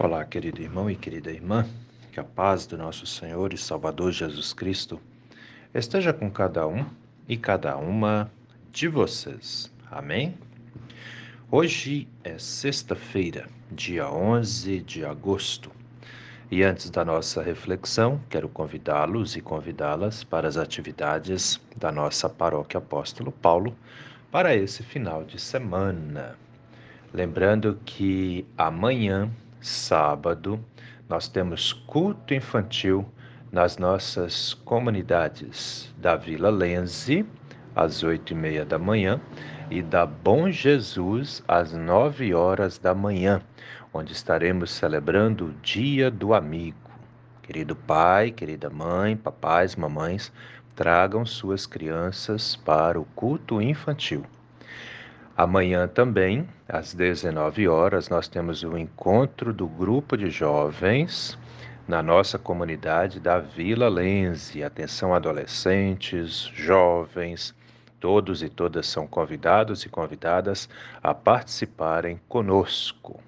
Olá, querido irmão e querida irmã, que a paz do nosso Senhor e Salvador Jesus Cristo esteja com cada um e cada uma de vocês. Amém? Hoje é sexta-feira, dia 11 de agosto. E antes da nossa reflexão, quero convidá-los e convidá-las para as atividades da nossa paróquia Apóstolo Paulo para esse final de semana. Lembrando que amanhã sábado, nós temos culto infantil nas nossas comunidades da Vila Lense, às oito e meia da manhã, e da Bom Jesus, às nove horas da manhã, onde estaremos celebrando o Dia do Amigo. Querido pai, querida mãe, papais, mamães, tragam suas crianças para o culto infantil. Amanhã também, às 19 horas, nós temos o encontro do grupo de jovens na nossa comunidade da Vila Lense. Atenção, adolescentes, jovens, todos e todas são convidados e convidadas a participarem conosco.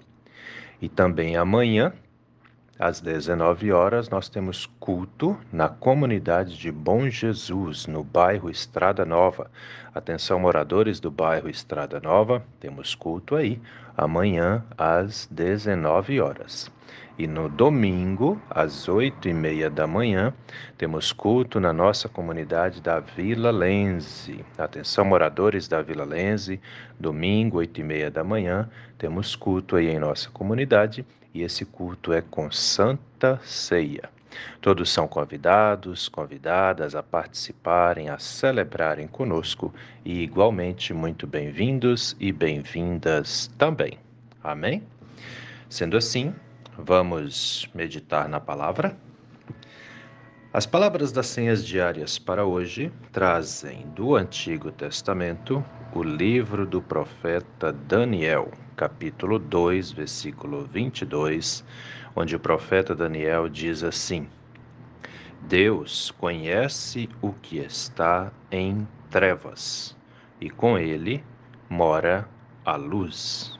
E também amanhã, às 19 horas, nós temos culto na comunidade de Bom Jesus, no bairro Estrada Nova. Atenção, moradores do bairro Estrada Nova, temos culto aí, amanhã às 19 horas. E no domingo, às oito e meia da manhã, temos culto na nossa comunidade da Vila Lense. Atenção, moradores da Vila Lense, domingo, oito e meia da manhã, temos culto aí em nossa comunidade e esse culto é com Santa Ceia. Todos são convidados, convidadas a participarem, a celebrarem conosco e igualmente muito bem-vindos e bem-vindas também. Amém? Sendo assim, vamos meditar na palavra. As palavras das senhas diárias para hoje trazem do Antigo Testamento o livro do profeta Daniel, capítulo 2, versículo 22, onde o profeta Daniel diz assim: Deus conhece o que está em trevas, e com ele mora a luz.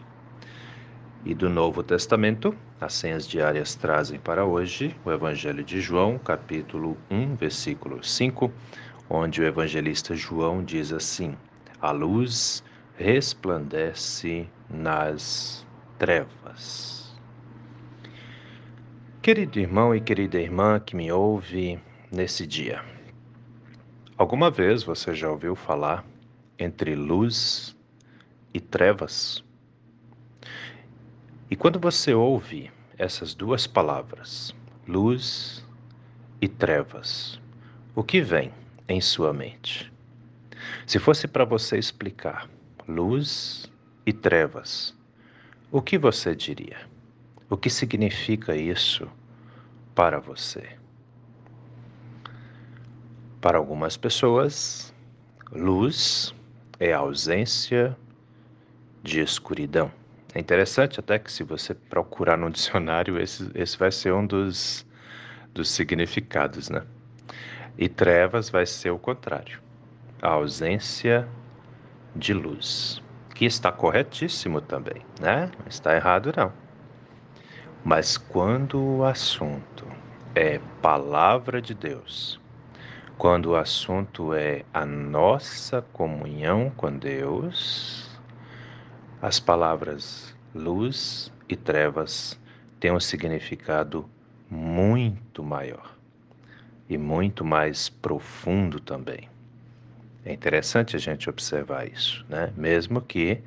E do Novo Testamento, as senhas diárias trazem para hoje o Evangelho de João, capítulo 1, versículo 5, onde o evangelista João diz assim: A luz resplandece nas trevas. Querido irmão e querida irmã que me ouve nesse dia, alguma vez você já ouviu falar entre luz e trevas? E quando você ouve essas duas palavras, luz e trevas, o que vem em sua mente? Se fosse para você explicar luz e trevas, o que você diria? O que significa isso para você? Para algumas pessoas, luz é a ausência de escuridão. É interessante até que se você procurar no dicionário, esse, esse vai ser um dos, dos significados, né? E trevas vai ser o contrário, a ausência de luz, que está corretíssimo também, né? Não está errado não. Mas quando o assunto é palavra de Deus, quando o assunto é a nossa comunhão com Deus, as palavras luz e trevas têm um significado muito maior e muito mais profundo também. É interessante a gente observar isso, né? Mesmo que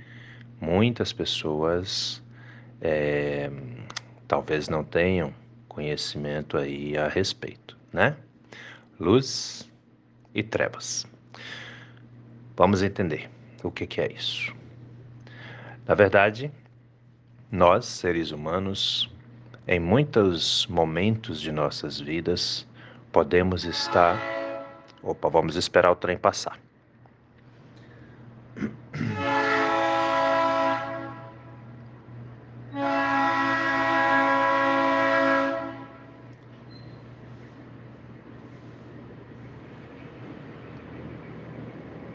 muitas pessoas é, talvez não tenham conhecimento aí a respeito, né? Luz e trevas. Vamos entender o que, que é isso. Na verdade, nós, seres humanos, em muitos momentos de nossas vidas, podemos estar. Opa, vamos esperar o trem passar.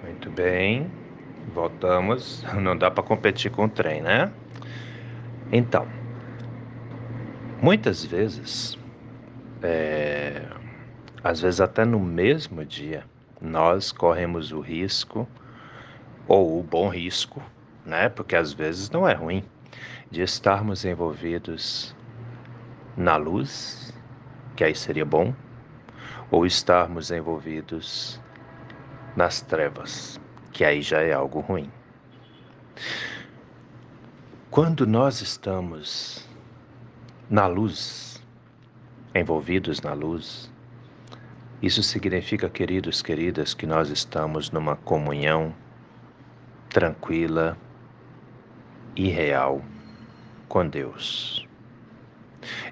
Muito bem. Voltamos. Não dá para competir com o trem, né? Então, Muitas vezes, é, às vezes até no mesmo dia, nós corremos o risco, ou o bom risco, né? Porque às vezes não é ruim, de estarmos envolvidos na luz, que aí seria bom, ou estarmos envolvidos nas trevas, que aí já é algo ruim. Quando nós estamos na luz, envolvidos na luz, isso significa, queridos, queridas, que nós estamos numa comunhão tranquila e real com Deus.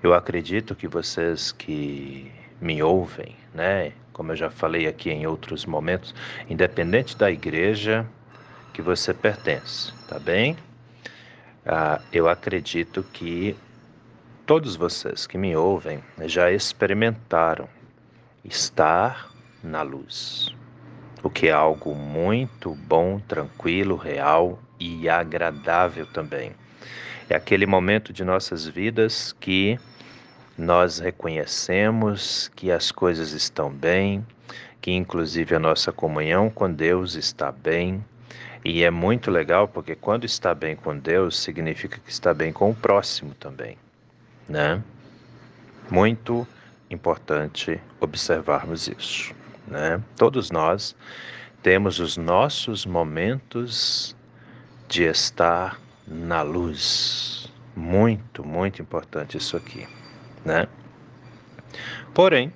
Eu acredito que vocês que me ouvem, né, como eu já falei aqui em outros momentos, independente da igreja que você pertence, tá bem? Ah, eu acredito que todos vocês que me ouvem já experimentaram estar na luz, o que é algo muito bom, tranquilo, real e agradável também. É aquele momento de nossas vidas que nós reconhecemos que as coisas estão bem, que inclusive a nossa comunhão com Deus está bem. E é muito legal porque quando está bem com Deus, significa que está bem com o próximo também, né? Muito importante observarmos isso. Né? Todos nós temos os nossos momentos de estar na luz. Muito, muito importante isso aqui. Né? Porém,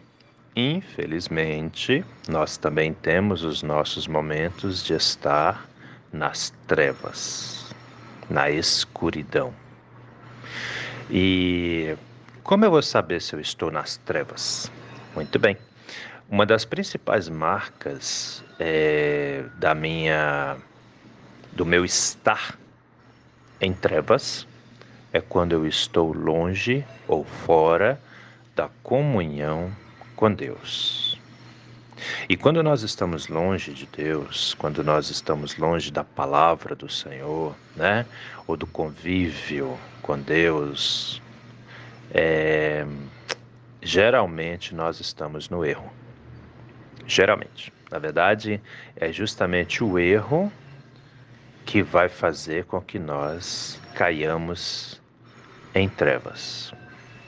infelizmente, nós também temos os nossos momentos de estar nas trevas, na escuridão. E como eu vou saber se eu estou nas trevas? Muito bem. Uma das principais marcas é, da minha, do meu estar em trevas é quando eu estou longe ou fora da comunhão com Deus. E quando nós estamos longe de Deus, quando nós estamos longe da palavra do Senhor, né, ou do convívio com Deus, é, geralmente nós estamos no erro. Geralmente. Na verdade, é justamente o erro que vai fazer com que nós caiamos em trevas.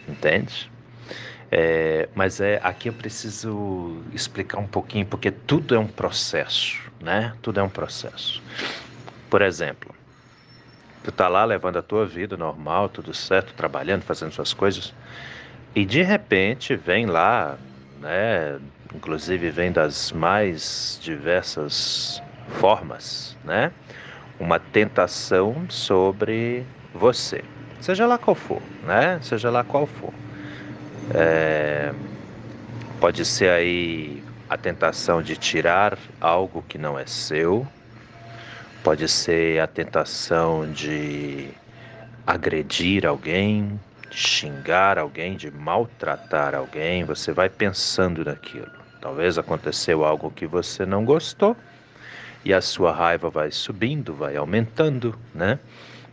Entende? É, mas é aqui eu preciso explicar um pouquinho porque tudo é um processo, né? Tudo é um processo. Por exemplo, Tu tá lá levando a tua vida normal, tudo certo, trabalhando, fazendo suas coisas, e de repente vem lá, né, inclusive vem das mais diversas formas, né, uma tentação sobre você, seja lá qual for, né, seja lá qual for. É, pode ser aí a tentação de tirar algo que não é seu, Pode ser a tentação de agredir alguém, de xingar alguém, de maltratar alguém. Você vai pensando naquilo. Talvez aconteceu algo que você não gostou e a sua raiva vai subindo, vai aumentando, né?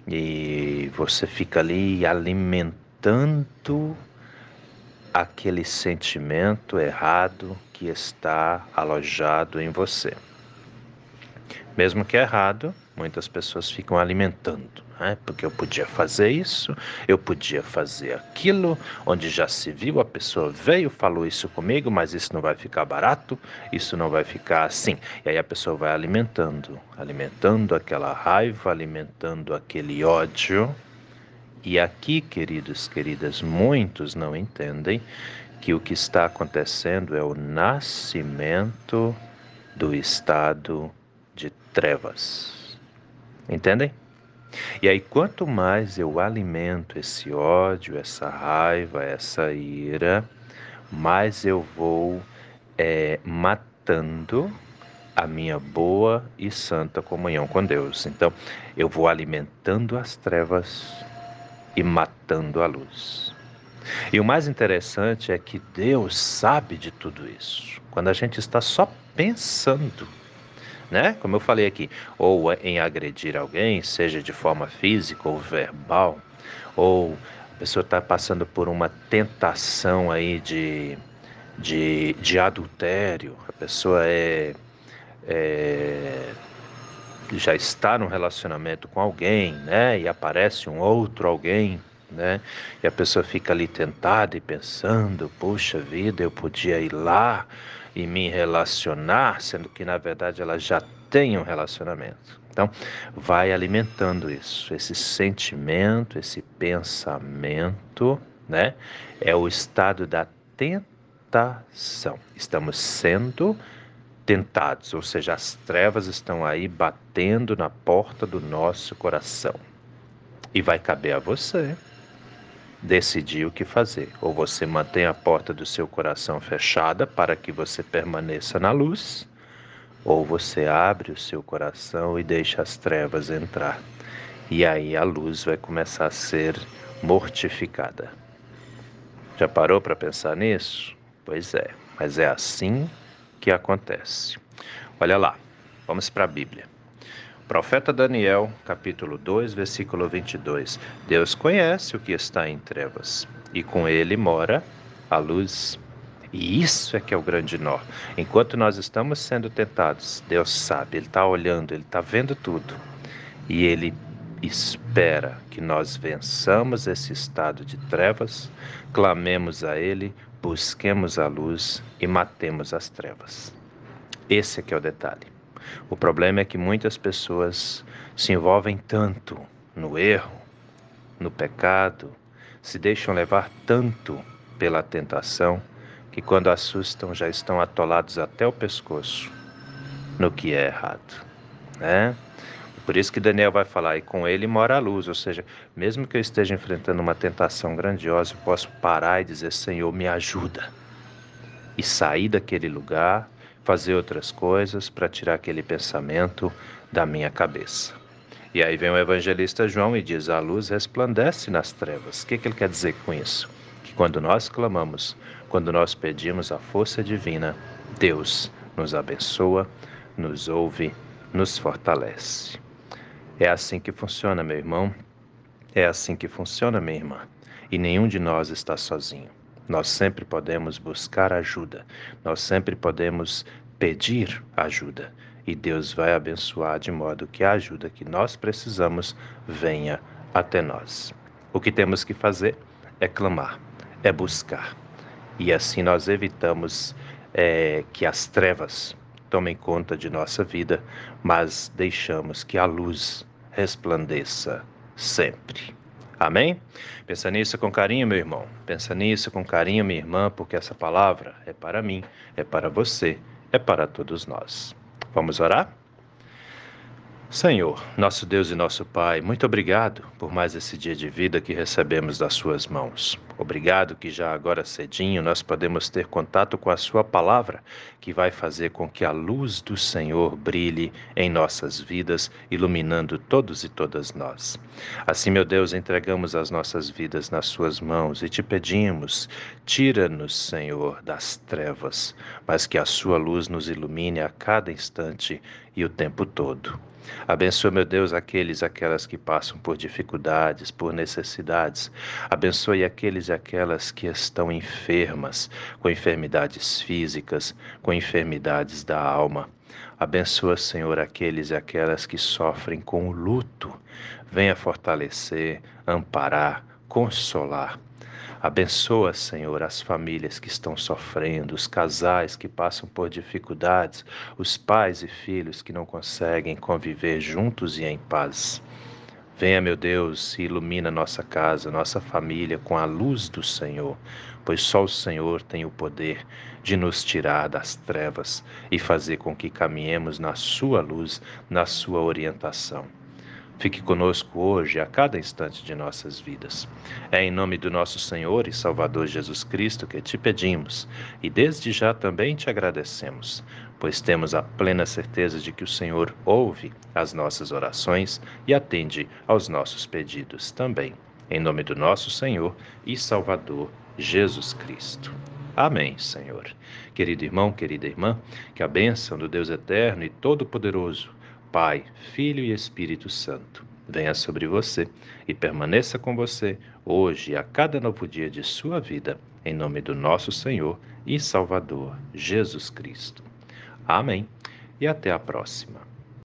E você fica ali alimentando aquele sentimento errado que está alojado em você. Mesmo que errado, muitas pessoas ficam alimentando, né? porque eu podia fazer isso, eu podia fazer aquilo, onde já se viu, a pessoa veio, falou isso comigo, mas isso não vai ficar barato, isso não vai ficar assim. E aí a pessoa vai alimentando, alimentando aquela raiva, alimentando aquele ódio. E aqui, queridos, queridas, muitos não entendem que o que está acontecendo é o nascimento do estado de trevas. Entendem? E aí, quanto mais eu alimento esse ódio, essa raiva, essa ira, mais eu vou é, matando a minha boa e santa comunhão com Deus. Então, eu vou alimentando as trevas e matando a luz. E o mais interessante é que Deus sabe de tudo isso. Quando a gente está só pensando né? Como eu falei aqui, ou em agredir alguém, seja de forma física ou verbal, ou pessoa está passando por uma tentação aí de, de, de adultério, a pessoa é, é já está num relacionamento com alguém, né? E aparece um outro alguém, né? E a pessoa fica ali tentada e pensando, puxa vida, eu podia ir lá e me relacionar, sendo que na verdade ela já tem um relacionamento. Então, vai alimentando isso, esse sentimento, esse pensamento, né? É o estado da tentação. Estamos sendo tentados, ou seja, as trevas estão aí batendo na porta do nosso coração. E vai caber a você decidir o que fazer. Ou você mantém a porta do seu coração fechada para que você permaneça na luz, ou você abre o seu coração e deixa as trevas entrar. E aí a luz vai começar a ser mortificada. Já parou para pensar nisso? Pois é, mas é assim que acontece. Olha lá, vamos para a Bíblia. Profeta Daniel, capítulo 2, versículo 22. Deus conhece o que está em trevas, e com ele mora a luz. E isso é que é o grande nó. Enquanto nós estamos sendo tentados, Deus sabe, Ele está olhando, Ele está vendo tudo. E Ele espera que nós vençamos esse estado de trevas, clamemos a Ele, busquemos a luz e matemos as trevas. Esse é que é o detalhe. O problema é que muitas pessoas se envolvem tanto no erro, no pecado, se deixam levar tanto pela tentação, que quando assustam já estão atolados até o pescoço no que é errado, né? Por isso que Daniel vai falar, e com ele mora a luz, ou seja, mesmo que eu esteja enfrentando uma tentação grandiosa, eu posso parar e dizer: Senhor, me ajuda. E sair daquele lugar, fazer outras coisas para tirar aquele pensamento da minha cabeça. E aí vem o evangelista João e diz: A luz resplandece nas trevas. O que, que ele quer dizer com isso? Que quando nós clamamos, quando nós pedimos a força divina, Deus nos abençoa, nos ouve, nos fortalece. É assim que funciona, meu irmão. É assim que funciona, minha irmã. E nenhum de nós está sozinho. Nós sempre podemos buscar ajuda. Nós sempre podemos pedir ajuda. E Deus vai abençoar de modo que a ajuda que nós precisamos venha até nós. O que temos que fazer é clamar, é buscar. E assim nós evitamos é, que as trevas tomem conta de nossa vida, mas deixamos que a luz resplandeça sempre. Amém? Pensa nisso com carinho, meu irmão. Pensa nisso com carinho, minha irmã, porque essa palavra é para mim, é para você, é para todos nós. Vamos orar? Senhor, nosso Deus e nosso Pai, muito obrigado por mais esse dia de vida que recebemos das Suas mãos. Obrigado que já agora cedinho nós podemos ter contato com a Sua palavra, que vai fazer com que a luz do Senhor brilhe em nossas vidas, iluminando todos e todas nós. Assim, meu Deus, entregamos as nossas vidas nas Suas mãos e te pedimos, tira-nos, Senhor, das trevas, mas que a Sua luz nos ilumine a cada instante e o tempo todo. Abençoa, meu Deus, aqueles e aquelas que passam por dificuldades, por necessidades. Abençoe aqueles e aquelas que estão enfermas, com enfermidades físicas, com enfermidades da alma. Abençoa, Senhor, aqueles e aquelas que sofrem com o luto. Venha fortalecer, amparar, consolar. Abençoa, Senhor, as famílias que estão sofrendo, os casais que passam por dificuldades, os pais e filhos que não conseguem conviver juntos e em paz. Venha, meu Deus, e ilumina nossa casa, nossa família com a luz do Senhor, pois só o Senhor tem o poder de nos tirar das trevas e fazer com que caminhemos na Sua luz, na Sua orientação. Fique conosco hoje, a cada instante de nossas vidas. É em nome do nosso Senhor e Salvador Jesus Cristo que te pedimos e desde já também te agradecemos, pois temos a plena certeza de que o Senhor ouve as nossas orações e atende aos nossos pedidos também. Em nome do nosso Senhor e Salvador Jesus Cristo. Amém, Senhor. Querido irmão, querida irmã, que a bênção do Deus eterno e todo-poderoso, Pai, Filho e Espírito Santo, venha sobre você e permaneça com você hoje e a cada novo dia de sua vida, em nome do nosso Senhor e Salvador Jesus Cristo. Amém. E até a próxima.